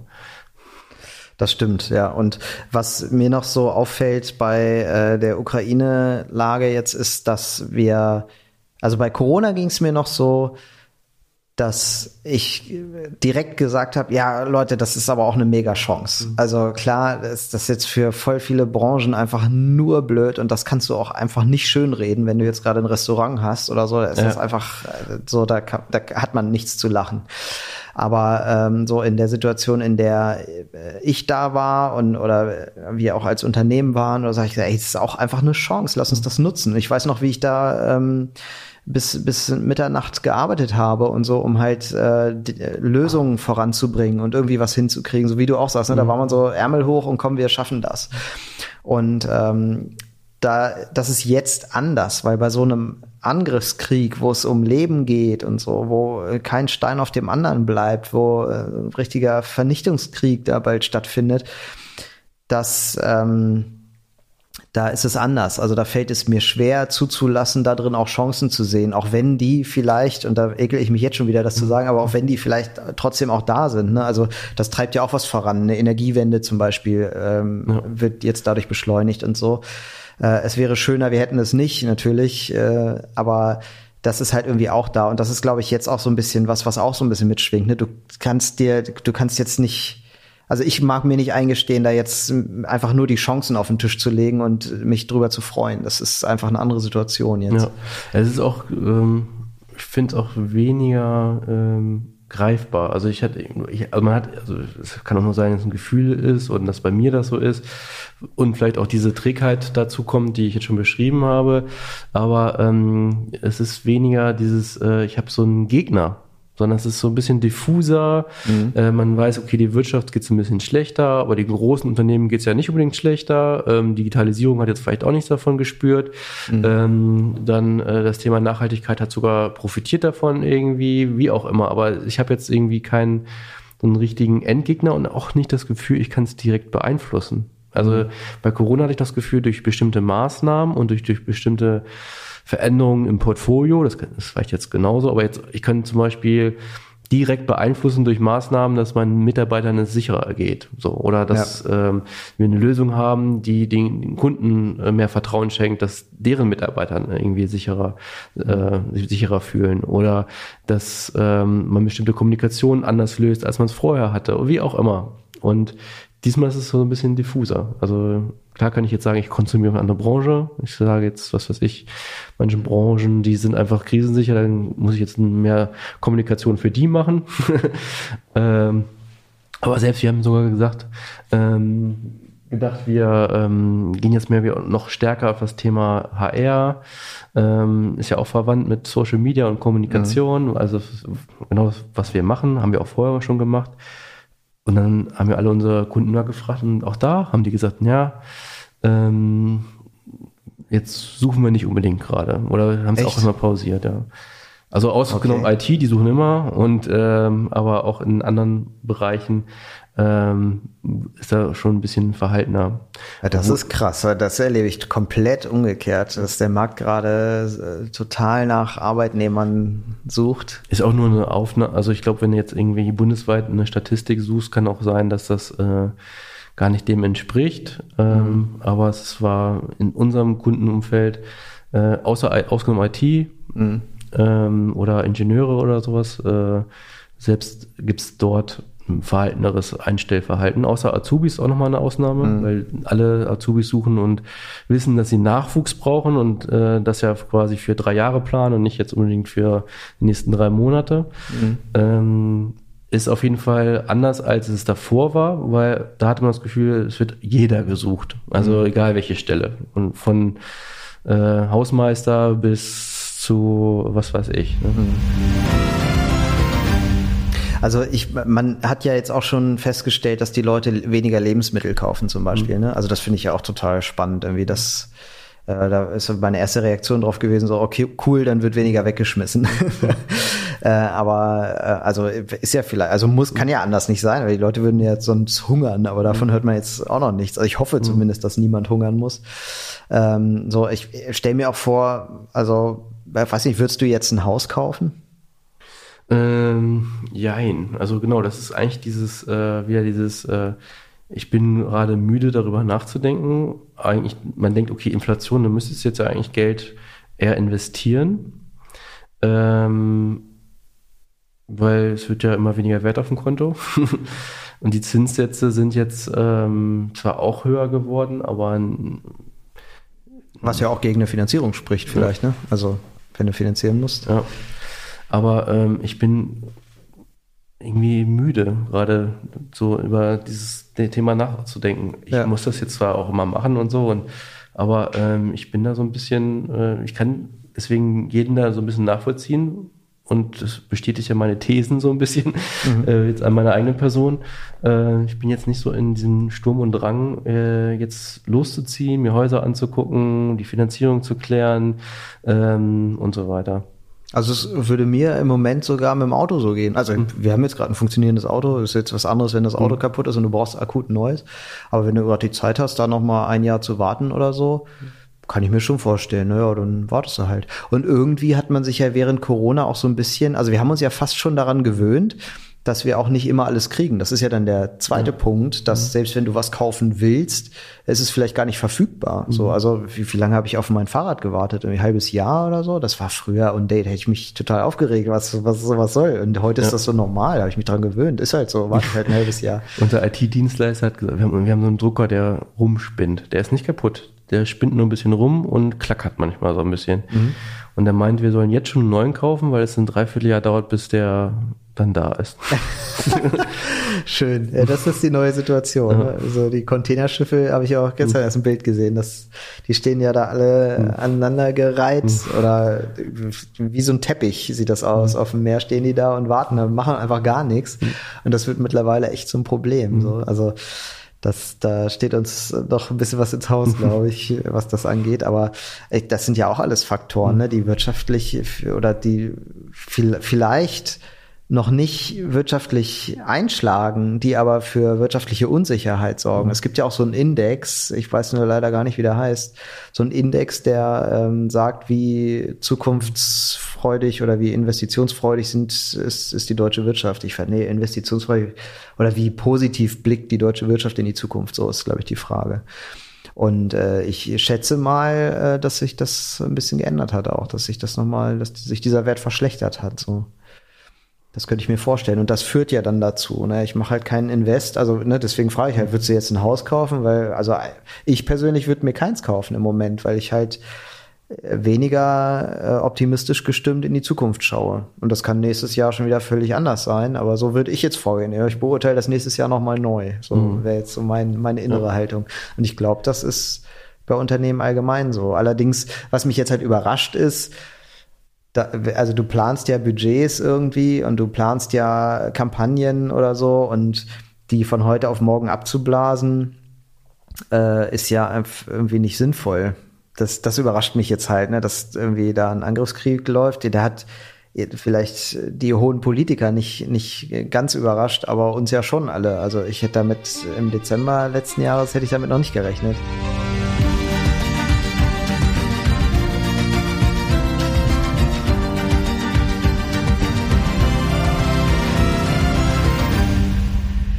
Das stimmt, ja. Und was mir noch so auffällt bei äh, der Ukraine-Lage jetzt ist, dass wir, also bei Corona ging es mir noch so, dass ich direkt gesagt habe, ja Leute, das ist aber auch eine mega Chance. Mhm. Also klar, ist das jetzt für voll viele Branchen einfach nur blöd und das kannst du auch einfach nicht schön reden, wenn du jetzt gerade ein Restaurant hast oder so. Da ist ja. das einfach äh, so, da, kann, da hat man nichts zu lachen. Aber ähm, so in der Situation, in der äh, ich da war und oder wir auch als Unternehmen waren, oder sage ich, ey, es ist auch einfach eine Chance, lass uns das nutzen. Ich weiß noch, wie ich da ähm, bis, bis Mitternacht gearbeitet habe und so, um halt äh, äh, Lösungen voranzubringen und irgendwie was hinzukriegen, so wie du auch sagst, ne? da mhm. war man so Ärmel hoch und komm, wir schaffen das. Und ähm, da, das ist jetzt anders, weil bei so einem Angriffskrieg, wo es um Leben geht und so, wo kein Stein auf dem anderen bleibt, wo äh, ein richtiger Vernichtungskrieg da bald stattfindet, dass ähm, da ist es anders. Also da fällt es mir schwer zuzulassen, da drin auch Chancen zu sehen, auch wenn die vielleicht, und da ekel ich mich jetzt schon wieder, das zu sagen, aber auch wenn die vielleicht trotzdem auch da sind. Ne? Also das treibt ja auch was voran. Eine Energiewende zum Beispiel ähm, ja. wird jetzt dadurch beschleunigt und so. Äh, es wäre schöner, wir hätten es nicht, natürlich, äh, aber das ist halt irgendwie auch da. Und das ist, glaube ich, jetzt auch so ein bisschen was, was auch so ein bisschen mitschwingt. Ne? Du kannst dir, du kannst jetzt nicht, also ich mag mir nicht eingestehen, da jetzt einfach nur die Chancen auf den Tisch zu legen und mich drüber zu freuen. Das ist einfach eine andere Situation jetzt. Ja, es ist auch, ähm, ich finde es auch weniger ähm, greifbar. Also ich hatte, ich, also man hat, also es kann auch nur sein, dass es ein Gefühl ist und dass bei mir das so ist und vielleicht auch diese Trägheit dazu kommt, die ich jetzt schon beschrieben habe. Aber ähm, es ist weniger dieses, äh, ich habe so einen Gegner, sondern es ist so ein bisschen diffuser. Mhm. Äh, man weiß, okay, die Wirtschaft geht ein bisschen schlechter, aber die großen Unternehmen geht es ja nicht unbedingt schlechter. Ähm, Digitalisierung hat jetzt vielleicht auch nichts davon gespürt. Mhm. Ähm, dann äh, das Thema Nachhaltigkeit hat sogar profitiert davon irgendwie, wie auch immer. Aber ich habe jetzt irgendwie keinen so einen richtigen Endgegner und auch nicht das Gefühl, ich kann es direkt beeinflussen. Also mhm. bei Corona hatte ich das Gefühl, durch bestimmte Maßnahmen und durch, durch bestimmte Veränderungen im Portfolio, das, das vielleicht jetzt genauso, aber jetzt, ich kann zum Beispiel direkt beeinflussen durch Maßnahmen, dass meinen Mitarbeitern es sicherer geht. So, oder dass ja. ähm, wir eine Lösung haben, die den Kunden äh, mehr Vertrauen schenkt, dass deren Mitarbeitern irgendwie sicherer, äh, sich sicherer fühlen. Oder dass ähm, man bestimmte Kommunikation anders löst, als man es vorher hatte. Wie auch immer. Und Diesmal ist es so ein bisschen diffuser. Also klar kann ich jetzt sagen, ich konsumiere eine andere Branche. Ich sage jetzt, was weiß ich, manche Branchen, die sind einfach krisensicher, dann muss ich jetzt mehr Kommunikation für die machen. ähm, Aber selbst wir haben sogar gesagt, ähm, gedacht, wir ähm, gehen jetzt mehr noch stärker auf das Thema HR. Ähm, ist ja auch verwandt mit Social Media und Kommunikation. Mhm. Also genau was wir machen, haben wir auch vorher schon gemacht. Und dann haben wir alle unsere Kunden da gefragt und auch da haben die gesagt, ja, ähm, jetzt suchen wir nicht unbedingt gerade. Oder haben es auch immer pausiert, ja. Also ausgenommen okay. IT, die suchen immer und ähm, aber auch in anderen Bereichen ähm, ist da schon ein bisschen verhaltener. Ja, das ist krass, weil das erlebe ich komplett umgekehrt, dass der Markt gerade äh, total nach Arbeitnehmern sucht. Ist auch nur eine Aufnahme, also ich glaube, wenn du jetzt irgendwie bundesweit eine Statistik suchst, kann auch sein, dass das äh, gar nicht dem entspricht. Ähm, mhm. Aber es war in unserem Kundenumfeld, äh, außer ausgenommen IT mhm. ähm, oder Ingenieure oder sowas, äh, selbst gibt's dort verhalteneres Einstellverhalten, außer Azubis auch nochmal eine Ausnahme, mhm. weil alle Azubis suchen und wissen, dass sie Nachwuchs brauchen und äh, das ja quasi für drei Jahre planen und nicht jetzt unbedingt für die nächsten drei Monate. Mhm. Ähm, ist auf jeden Fall anders, als es davor war, weil da hatte man das Gefühl, es wird jeder gesucht. Also mhm. egal welche Stelle. Und von äh, Hausmeister bis zu was weiß ich. Ne? Mhm. Also ich, man hat ja jetzt auch schon festgestellt, dass die Leute weniger Lebensmittel kaufen zum Beispiel. Mhm. Ne? Also das finde ich ja auch total spannend, irgendwie das. Äh, da ist meine erste Reaktion drauf gewesen, so, okay, cool, dann wird weniger weggeschmissen. äh, aber äh, also ist ja vielleicht, also muss, kann ja anders nicht sein, weil die Leute würden ja sonst hungern, aber davon mhm. hört man jetzt auch noch nichts. Also ich hoffe mhm. zumindest, dass niemand hungern muss. Ähm, so, ich stelle mir auch vor, also, weiß nicht, würdest du jetzt ein Haus kaufen? Ähm, jein. Also genau, das ist eigentlich dieses, äh, wieder dieses, äh, ich bin gerade müde darüber nachzudenken. Eigentlich, man denkt, okay, Inflation, du müsstest jetzt ja eigentlich Geld eher investieren. Ähm, weil es wird ja immer weniger Wert auf dem Konto. Und die Zinssätze sind jetzt ähm, zwar auch höher geworden, aber was ja auch gegen eine Finanzierung spricht, vielleicht, ja. ne? Also wenn du finanzieren musst. Ja. Aber ähm, ich bin irgendwie müde, gerade so über dieses Thema nachzudenken. Ich ja. muss das jetzt zwar auch immer machen und so, und, aber ähm, ich bin da so ein bisschen, äh, ich kann deswegen jeden da so ein bisschen nachvollziehen und das bestätigt ja meine Thesen so ein bisschen, mhm. äh, jetzt an meiner eigenen Person. Äh, ich bin jetzt nicht so in diesem Sturm und Drang, äh, jetzt loszuziehen, mir Häuser anzugucken, die Finanzierung zu klären ähm, und so weiter. Also es würde mir im Moment sogar mit dem Auto so gehen. Also mhm. wir haben jetzt gerade ein funktionierendes Auto. Das ist jetzt was anderes, wenn das Auto mhm. kaputt ist und du brauchst akut ein neues. Aber wenn du gerade die Zeit hast, da noch mal ein Jahr zu warten oder so, kann ich mir schon vorstellen. Naja, dann wartest du halt. Und irgendwie hat man sich ja während Corona auch so ein bisschen, also wir haben uns ja fast schon daran gewöhnt, dass wir auch nicht immer alles kriegen. Das ist ja dann der zweite ja. Punkt, dass mhm. selbst wenn du was kaufen willst, ist es vielleicht gar nicht verfügbar. Mhm. So, also wie, wie lange habe ich auf mein Fahrrad gewartet? Ein halbes Jahr oder so? Das war früher und Date hätte ich mich total aufgeregt, was was sowas soll. Und heute ja. ist das so normal, da habe ich mich dran gewöhnt. Ist halt so, warte halt ein halbes Jahr. Unser IT-Dienstleister hat gesagt, wir haben, wir haben so einen Drucker, der rumspinnt. Der ist nicht kaputt. Der spinnt nur ein bisschen rum und klackert manchmal so ein bisschen. Mhm. Und er meint, wir sollen jetzt schon einen neuen kaufen, weil es ein Dreivierteljahr dauert, bis der dann da ist. Schön. Ja, das ist die neue Situation. Ne? Also die Containerschiffe habe ich auch gestern mhm. erst ein Bild gesehen. dass die stehen ja da alle mhm. aneinander gereiht mhm. oder wie so ein Teppich sieht das aus. Mhm. Auf dem Meer stehen die da und warten, machen einfach gar nichts. Mhm. Und das wird mittlerweile echt zum Problem. So. Also das, da steht uns doch ein bisschen was ins Haus, glaube ich, was das angeht. Aber das sind ja auch alles Faktoren, ne, die wirtschaftlich oder die vielleicht noch nicht wirtschaftlich einschlagen, die aber für wirtschaftliche Unsicherheit sorgen. Mhm. Es gibt ja auch so einen Index, ich weiß nur leider gar nicht, wie der heißt, so ein Index, der ähm, sagt, wie zukunftsfreudig oder wie investitionsfreudig sind, ist, ist die deutsche Wirtschaft. Ich fand, nee, investitionsfreudig oder wie positiv blickt die deutsche Wirtschaft in die Zukunft, so ist, glaube ich, die Frage. Und äh, ich schätze mal, äh, dass sich das ein bisschen geändert hat auch, dass sich das nochmal, dass sich dieser Wert verschlechtert hat. So. Das könnte ich mir vorstellen. Und das führt ja dann dazu. Ne? Ich mache halt keinen Invest. Also ne, deswegen frage ich halt, würdest du jetzt ein Haus kaufen? Weil, also ich persönlich würde mir keins kaufen im Moment, weil ich halt weniger äh, optimistisch gestimmt in die Zukunft schaue. Und das kann nächstes Jahr schon wieder völlig anders sein, aber so würde ich jetzt vorgehen. Ich beurteile das nächstes Jahr nochmal neu. So mhm. wäre jetzt so mein, meine innere ja. Haltung. Und ich glaube, das ist bei Unternehmen allgemein so. Allerdings, was mich jetzt halt überrascht ist, da, also du planst ja Budgets irgendwie und du planst ja Kampagnen oder so und die von heute auf morgen abzublasen, äh, ist ja irgendwie nicht sinnvoll das, das überrascht mich jetzt halt, ne, dass irgendwie da ein Angriffskrieg läuft. Der hat vielleicht die hohen Politiker nicht, nicht ganz überrascht, aber uns ja schon alle. Also ich hätte damit im Dezember letzten Jahres hätte ich damit noch nicht gerechnet.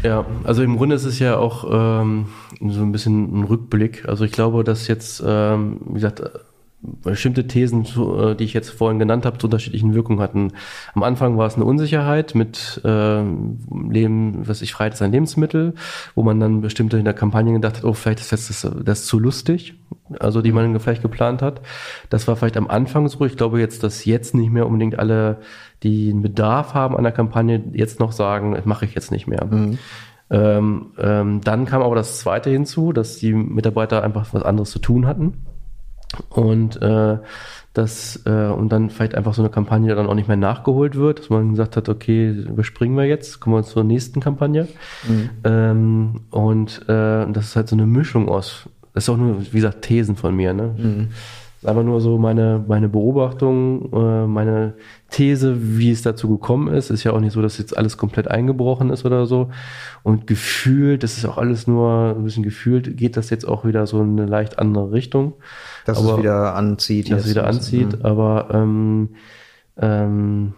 Ja, also im Grunde ist es ja auch ähm, so ein bisschen ein Rückblick. Also ich glaube, dass jetzt, ähm, wie gesagt, bestimmte Thesen, äh, die ich jetzt vorhin genannt habe, zu unterschiedlichen Wirkungen hatten. Am Anfang war es eine Unsicherheit mit äh, Leben, was ich Freiheit ist ein Lebensmittel, wo man dann bestimmte in der Kampagne gedacht hat, oh, vielleicht ist das, das zu lustig, also die man vielleicht geplant hat. Das war vielleicht am Anfang so. Ich glaube jetzt, dass jetzt nicht mehr unbedingt alle, die einen Bedarf haben an der Kampagne, jetzt noch sagen, das mache ich jetzt nicht mehr. Mhm. Ähm, ähm, dann kam aber das Zweite hinzu, dass die Mitarbeiter einfach was anderes zu tun hatten und äh, das äh, und dann vielleicht einfach so eine Kampagne dann auch nicht mehr nachgeholt wird, dass man gesagt hat, okay, überspringen wir jetzt, kommen wir zur nächsten Kampagne. Mhm. Ähm, und äh, das ist halt so eine Mischung aus, das ist auch nur, wie gesagt, Thesen von mir, ne? Mhm. Ist einfach nur so meine, meine Beobachtung, äh, meine These, wie es dazu gekommen ist. Ist ja auch nicht so, dass jetzt alles komplett eingebrochen ist oder so. Und gefühlt, das ist auch alles nur ein bisschen gefühlt, geht das jetzt auch wieder so in eine leicht andere Richtung. Dass aber, es wieder anzieht. Dass es wieder anzieht, mhm. aber ähm, ähm,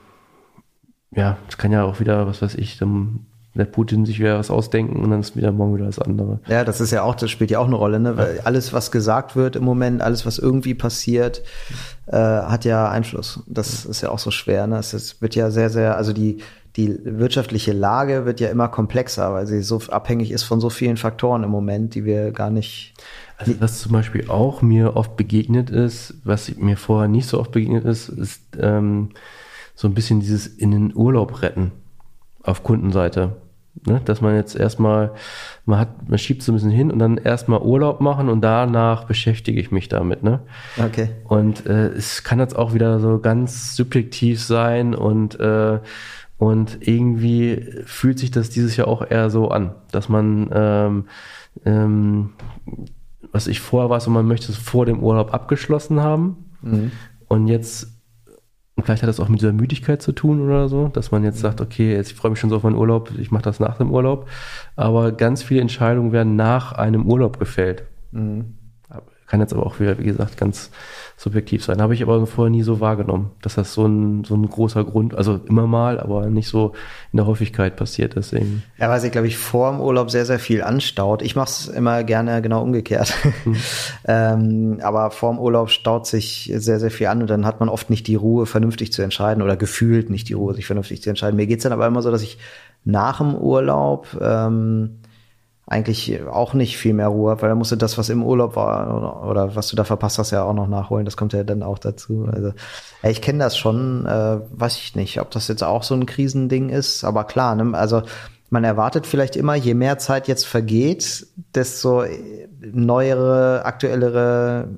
ja, es kann ja auch wieder, was weiß ich, dann der Putin sich wieder was ausdenken und dann ist wieder morgen wieder das andere. Ja, das ist ja auch, das spielt ja auch eine Rolle, ne? Weil alles, was gesagt wird im Moment, alles, was irgendwie passiert, äh, hat ja Einfluss. Das ist ja auch so schwer, ne? Es, es wird ja sehr, sehr, also die, die wirtschaftliche Lage wird ja immer komplexer, weil sie so abhängig ist von so vielen Faktoren im Moment, die wir gar nicht. Also was zum Beispiel auch mir oft begegnet ist, was mir vorher nicht so oft begegnet ist, ist ähm, so ein bisschen dieses in den Urlaub retten auf Kundenseite. Ne? Dass man jetzt erstmal, man hat, man schiebt so ein bisschen hin und dann erstmal Urlaub machen und danach beschäftige ich mich damit. Ne? Okay. Und äh, es kann jetzt auch wieder so ganz subjektiv sein und äh, und irgendwie fühlt sich das dieses Jahr auch eher so an, dass man ähm, ähm, was ich vorher war, so man möchte es vor dem Urlaub abgeschlossen haben. Mhm. Und jetzt und vielleicht hat das auch mit dieser Müdigkeit zu tun oder so, dass man jetzt sagt, okay, jetzt ich freue mich schon so auf meinen Urlaub, ich mache das nach dem Urlaub. Aber ganz viele Entscheidungen werden nach einem Urlaub gefällt. Mhm. Kann jetzt aber auch wieder, wie gesagt, ganz subjektiv sein. Habe ich aber vorher nie so wahrgenommen, dass das so ein, so ein großer Grund, also immer mal, aber nicht so in der Häufigkeit passiert. Deswegen. Ja, weil sich, glaube ich, vor dem Urlaub sehr, sehr viel anstaut. Ich mache es immer gerne genau umgekehrt. Mhm. ähm, aber vor dem Urlaub staut sich sehr, sehr viel an und dann hat man oft nicht die Ruhe, vernünftig zu entscheiden oder gefühlt nicht die Ruhe, sich vernünftig zu entscheiden. Mir geht's dann aber immer so, dass ich nach dem Urlaub ähm, eigentlich auch nicht viel mehr Ruhe, weil da musst du das, was im Urlaub war oder, oder, was du da verpasst hast, ja auch noch nachholen. Das kommt ja dann auch dazu. Also ja, ich kenne das schon, äh, weiß ich nicht, ob das jetzt auch so ein Krisending ist, aber klar, ne? also man erwartet vielleicht immer, je mehr Zeit jetzt vergeht, desto neuere, aktuellere,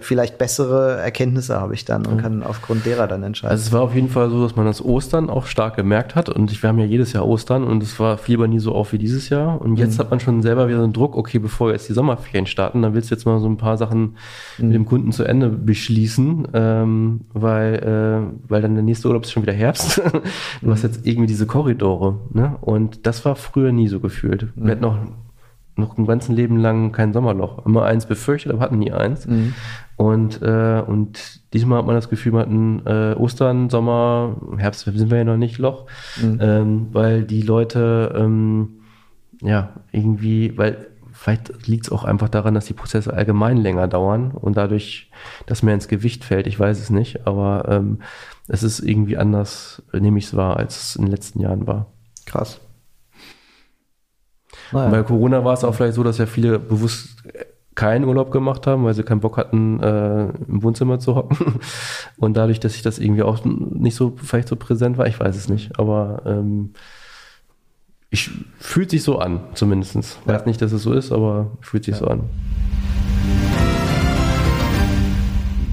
vielleicht bessere Erkenntnisse habe ich dann und kann aufgrund derer dann entscheiden. Also es war auf jeden Fall so, dass man das Ostern auch stark gemerkt hat und wir haben ja jedes Jahr Ostern und es war viel nie so auf wie dieses Jahr und jetzt mhm. hat man schon selber wieder so einen Druck, okay, bevor jetzt die Sommerferien starten, dann willst du jetzt mal so ein paar Sachen mhm. mit dem Kunden zu Ende beschließen, ähm, weil, äh, weil dann der nächste Urlaub ist schon wieder Herbst. du hast jetzt irgendwie diese Korridore ne? und das war früher nie so gefühlt. Wir hatten noch noch ein ganzen Leben lang kein Sommerloch. Immer eins befürchtet, aber hatten nie eins. Mhm. Und, äh, und diesmal hat man das Gefühl, wir hatten äh, Ostern, Sommer, Herbst sind wir ja noch nicht Loch, mhm. ähm, weil die Leute ähm, ja irgendwie, weil vielleicht liegt es auch einfach daran, dass die Prozesse allgemein länger dauern und dadurch das mehr ins Gewicht fällt. Ich weiß es nicht, aber ähm, es ist irgendwie anders, nehme ich es wahr, als es in den letzten Jahren war. Krass. Naja. Bei Corona war es auch vielleicht so, dass ja viele bewusst keinen Urlaub gemacht haben, weil sie keinen Bock hatten, äh, im Wohnzimmer zu hocken. Und dadurch, dass ich das irgendwie auch nicht so, vielleicht so präsent war, ich weiß es nicht, aber ähm, ich fühlt sich so an, zumindest. Ja. Weiß nicht, dass es so ist, aber fühlt sich ja. so an.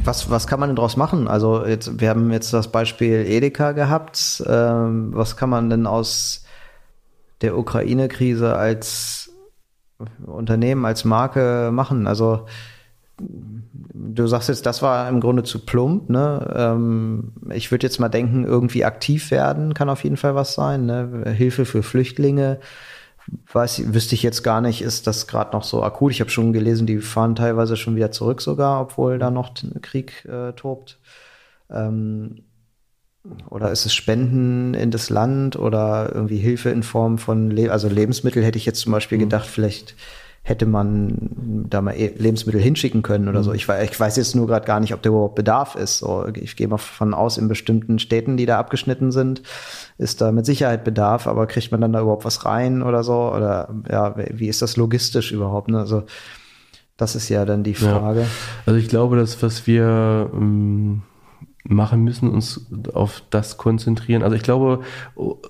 Was, was kann man denn daraus machen? Also jetzt, wir haben jetzt das Beispiel Edeka gehabt. Ähm, was kann man denn aus der Ukraine-Krise als Unternehmen, als Marke machen? Also du sagst jetzt, das war im Grunde zu plump. Ne? Ähm, ich würde jetzt mal denken, irgendwie aktiv werden kann auf jeden Fall was sein. Ne? Hilfe für Flüchtlinge weiß, wüsste ich jetzt gar nicht, ist das gerade noch so akut. Ich habe schon gelesen, die fahren teilweise schon wieder zurück sogar, obwohl da noch Krieg äh, tobt. Ähm, oder ist es Spenden in das Land oder irgendwie Hilfe in Form von, Le also Lebensmittel hätte ich jetzt zum Beispiel mhm. gedacht, vielleicht hätte man da mal e-, Lebensmittel hinschicken können oder mhm. so. Ich, ich, weiß jetzt nur gerade gar nicht, ob da überhaupt Bedarf ist. So, ich gehe mal von aus, in bestimmten Städten, die da abgeschnitten sind, ist da mit Sicherheit Bedarf, aber kriegt man dann da überhaupt was rein oder so? Oder ja, wie ist das logistisch überhaupt? Ne? Also das ist ja dann die Frage. Ja. Also ich glaube, dass was wir ähm, machen müssen, uns auf das konzentrieren. Also ich glaube,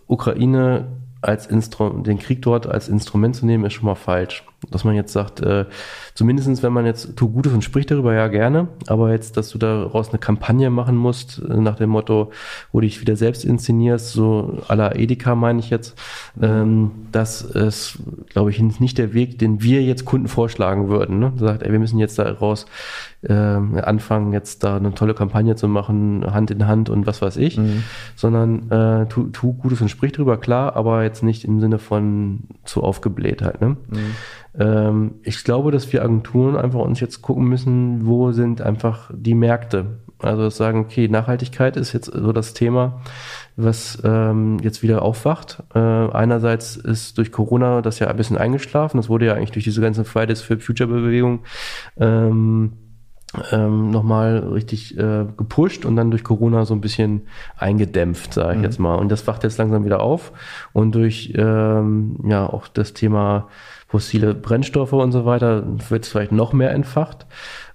Ukraine als Instru den Krieg dort als Instrument zu nehmen, ist schon mal falsch. Dass man jetzt sagt, äh, zumindestens wenn man jetzt tu Gutes und spricht darüber, ja gerne, aber jetzt, dass du daraus eine Kampagne machen musst, äh, nach dem Motto, wo du dich wieder selbst inszenierst, so à la Edeka meine ich jetzt, ähm, das ist, glaube ich, nicht der Weg, den wir jetzt Kunden vorschlagen würden. Ne? Sagt, ey, wir müssen jetzt daraus äh, anfangen, jetzt da eine tolle Kampagne zu machen, Hand in Hand und was weiß ich, mhm. sondern äh, tu, tu Gutes und sprich drüber, klar, aber jetzt nicht im Sinne von zu aufgebläht halt. Ne? Mhm. Ähm, ich glaube, dass wir Agenturen einfach uns jetzt gucken müssen, wo sind einfach die Märkte. Also sagen, okay, Nachhaltigkeit ist jetzt so das Thema, was ähm, jetzt wieder aufwacht. Äh, einerseits ist durch Corona das ja ein bisschen eingeschlafen. Das wurde ja eigentlich durch diese ganzen Fridays for Future Bewegung ähm, ähm, nochmal richtig äh, gepusht und dann durch Corona so ein bisschen eingedämpft, sage ich mhm. jetzt mal. Und das wacht jetzt langsam wieder auf. Und durch ähm, ja auch das Thema fossile Brennstoffe und so weiter wird es vielleicht noch mehr entfacht.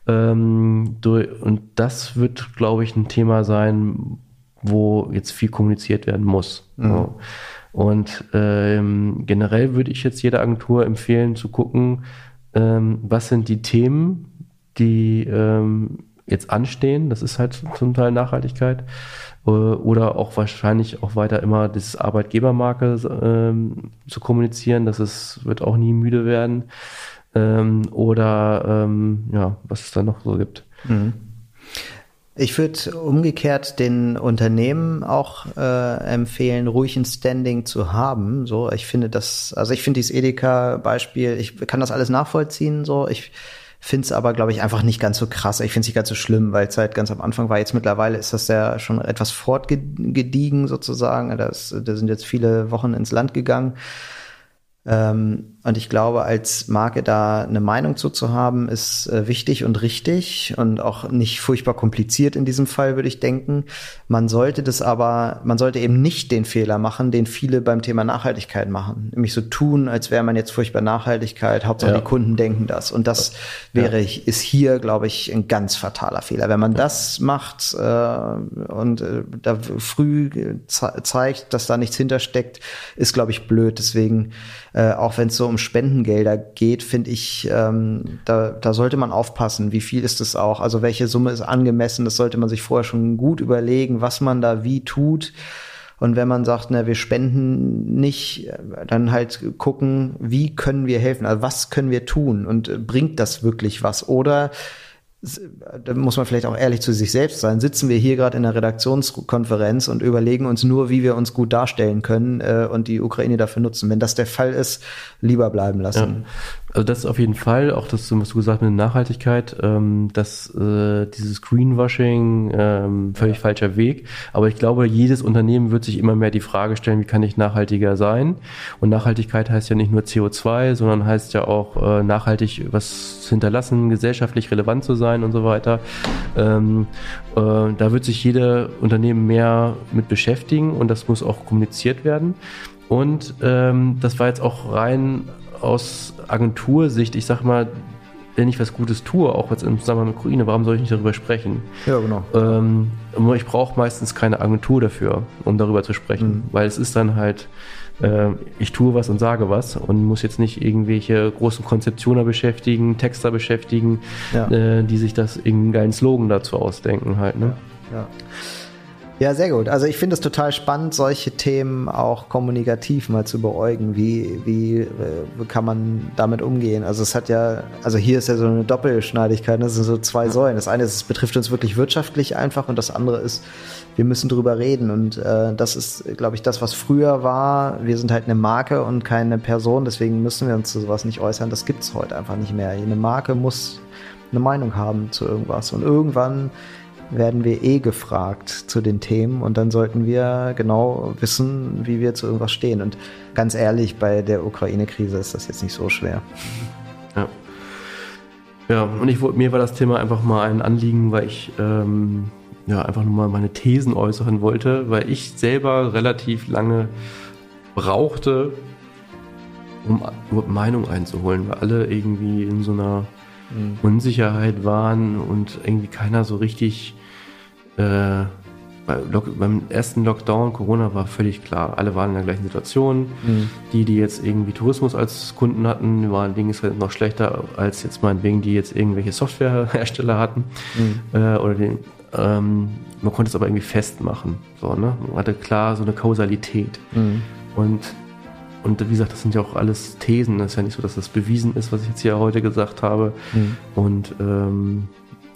Ähm, durch, und das wird, glaube ich, ein Thema sein, wo jetzt viel kommuniziert werden muss. Mhm. So. Und ähm, generell würde ich jetzt jeder Agentur empfehlen zu gucken, ähm, was sind die Themen, die ähm, jetzt anstehen. Das ist halt zum Teil Nachhaltigkeit. Äh, oder auch wahrscheinlich auch weiter immer das Arbeitgebermarke ähm, zu kommunizieren. Das ist, wird auch nie müde werden. Ähm, oder ähm, ja, was es da noch so gibt. Mhm. Ich würde umgekehrt den Unternehmen auch äh, empfehlen, ruhig ein Standing zu haben. So, ich finde das, also ich finde dieses Edeka-Beispiel, ich kann das alles nachvollziehen. So, ich Finde es aber, glaube ich, einfach nicht ganz so krass. Ich finde es nicht ganz so schlimm, weil es halt ganz am Anfang war. Jetzt mittlerweile ist das ja schon etwas fortgediegen sozusagen. Da sind jetzt viele Wochen ins Land gegangen. Ähm, und ich glaube, als Marke da eine Meinung zu, zu haben, ist äh, wichtig und richtig und auch nicht furchtbar kompliziert in diesem Fall, würde ich denken. Man sollte das aber, man sollte eben nicht den Fehler machen, den viele beim Thema Nachhaltigkeit machen. Nämlich so tun, als wäre man jetzt furchtbar Nachhaltigkeit, Hauptsache ja. die Kunden denken das. Und das wäre, ja. ist hier, glaube ich, ein ganz fataler Fehler. Wenn man ja. das macht äh, und äh, da früh ze zeigt, dass da nichts hintersteckt, ist, glaube ich, blöd. Deswegen, äh, auch wenn es so um um Spendengelder geht, finde ich, ähm, da, da sollte man aufpassen. Wie viel ist es auch? Also welche Summe ist angemessen? Das sollte man sich vorher schon gut überlegen, was man da wie tut. Und wenn man sagt, na, wir spenden nicht, dann halt gucken, wie können wir helfen? Also was können wir tun? Und bringt das wirklich was? Oder da muss man vielleicht auch ehrlich zu sich selbst sein, sitzen wir hier gerade in einer Redaktionskonferenz und überlegen uns nur, wie wir uns gut darstellen können äh, und die Ukraine dafür nutzen. Wenn das der Fall ist, lieber bleiben lassen. Ja. Also das ist auf jeden Fall, auch das, was du gesagt hast mit der Nachhaltigkeit, ähm, dass äh, dieses Greenwashing ähm, völlig falscher Weg. Aber ich glaube, jedes Unternehmen wird sich immer mehr die Frage stellen, wie kann ich nachhaltiger sein? Und Nachhaltigkeit heißt ja nicht nur CO2, sondern heißt ja auch äh, nachhaltig was hinterlassen, gesellschaftlich relevant zu sein und so weiter. Ähm, äh, da wird sich jeder Unternehmen mehr mit beschäftigen und das muss auch kommuniziert werden. Und ähm, das war jetzt auch rein aus Agentursicht, ich sag mal, wenn ich was Gutes tue, auch jetzt im Zusammenhang mit Ukraine, warum soll ich nicht darüber sprechen? Ja, genau. Ähm, ich brauche meistens keine Agentur dafür, um darüber zu sprechen, Mhm. weil es ist dann halt, äh, ich tue was und sage was und muss jetzt nicht irgendwelche großen Konzeptioner beschäftigen, Texter beschäftigen, Ja. äh, die sich das irgendeinen geilen Slogan dazu ausdenken halt. Ne? Ja. Ja, sehr gut. Also ich finde es total spannend, solche Themen auch kommunikativ mal zu beäugen. Wie, wie äh, kann man damit umgehen? Also es hat ja, also hier ist ja so eine Doppelschneidigkeit, ne? das sind so zwei Säulen. Das eine ist, es betrifft uns wirklich wirtschaftlich einfach und das andere ist, wir müssen drüber reden. Und äh, das ist, glaube ich, das, was früher war. Wir sind halt eine Marke und keine Person, deswegen müssen wir uns zu sowas nicht äußern. Das gibt's heute einfach nicht mehr. Eine Marke muss eine Meinung haben zu irgendwas. Und irgendwann werden wir eh gefragt zu den Themen und dann sollten wir genau wissen, wie wir zu irgendwas stehen. Und ganz ehrlich, bei der Ukraine-Krise ist das jetzt nicht so schwer. Ja. Ja, und ich mir war das Thema einfach mal ein Anliegen, weil ich ähm, ja einfach nur mal meine Thesen äußern wollte, weil ich selber relativ lange brauchte, um Meinung einzuholen, weil alle irgendwie in so einer Unsicherheit waren und irgendwie keiner so richtig äh, bei Lock beim ersten Lockdown, Corona war völlig klar, alle waren in der gleichen Situation. Die, die jetzt irgendwie Tourismus als Kunden hatten, waren Ding ist halt noch schlechter als jetzt meinetwegen, die jetzt irgendwelche Softwarehersteller hatten. Äh, oder den, ähm, man konnte es aber irgendwie festmachen. So, ne? Man hatte klar so eine Kausalität. Und und wie gesagt, das sind ja auch alles Thesen. Das ist ja nicht so, dass das bewiesen ist, was ich jetzt hier heute gesagt habe. Und ähm,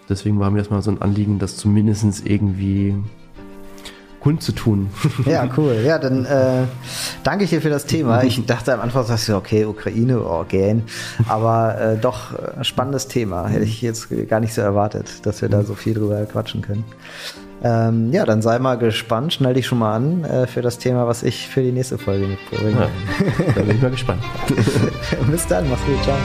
deswegen war mir das mal so ein Anliegen, das zumindest irgendwie kundzutun. Ja, cool. Ja, dann äh, danke ich dir für das Thema. Ich dachte am Anfang, sagst du, okay, Ukraine, gähn. Aber äh, doch, äh, spannendes Thema. Hätte ich jetzt gar nicht so erwartet, dass wir da so viel drüber quatschen können. Ähm, ja, dann sei mal gespannt, schnell dich schon mal an äh, für das Thema, was ich für die nächste Folge mitbringe. Ja, da bin ich mal gespannt. Bis dann, mach's gut, ciao.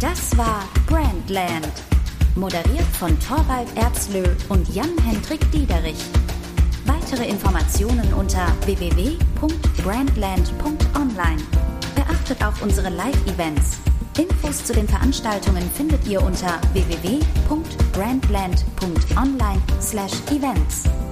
Das war Brandland. Moderiert von Torwald Erbslö und Jan-Hendrik Diederich. Weitere Informationen unter www.brandland.online. Beachtet auch unsere Live-Events. Infos zu den Veranstaltungen findet ihr unter www.brandland.online/events.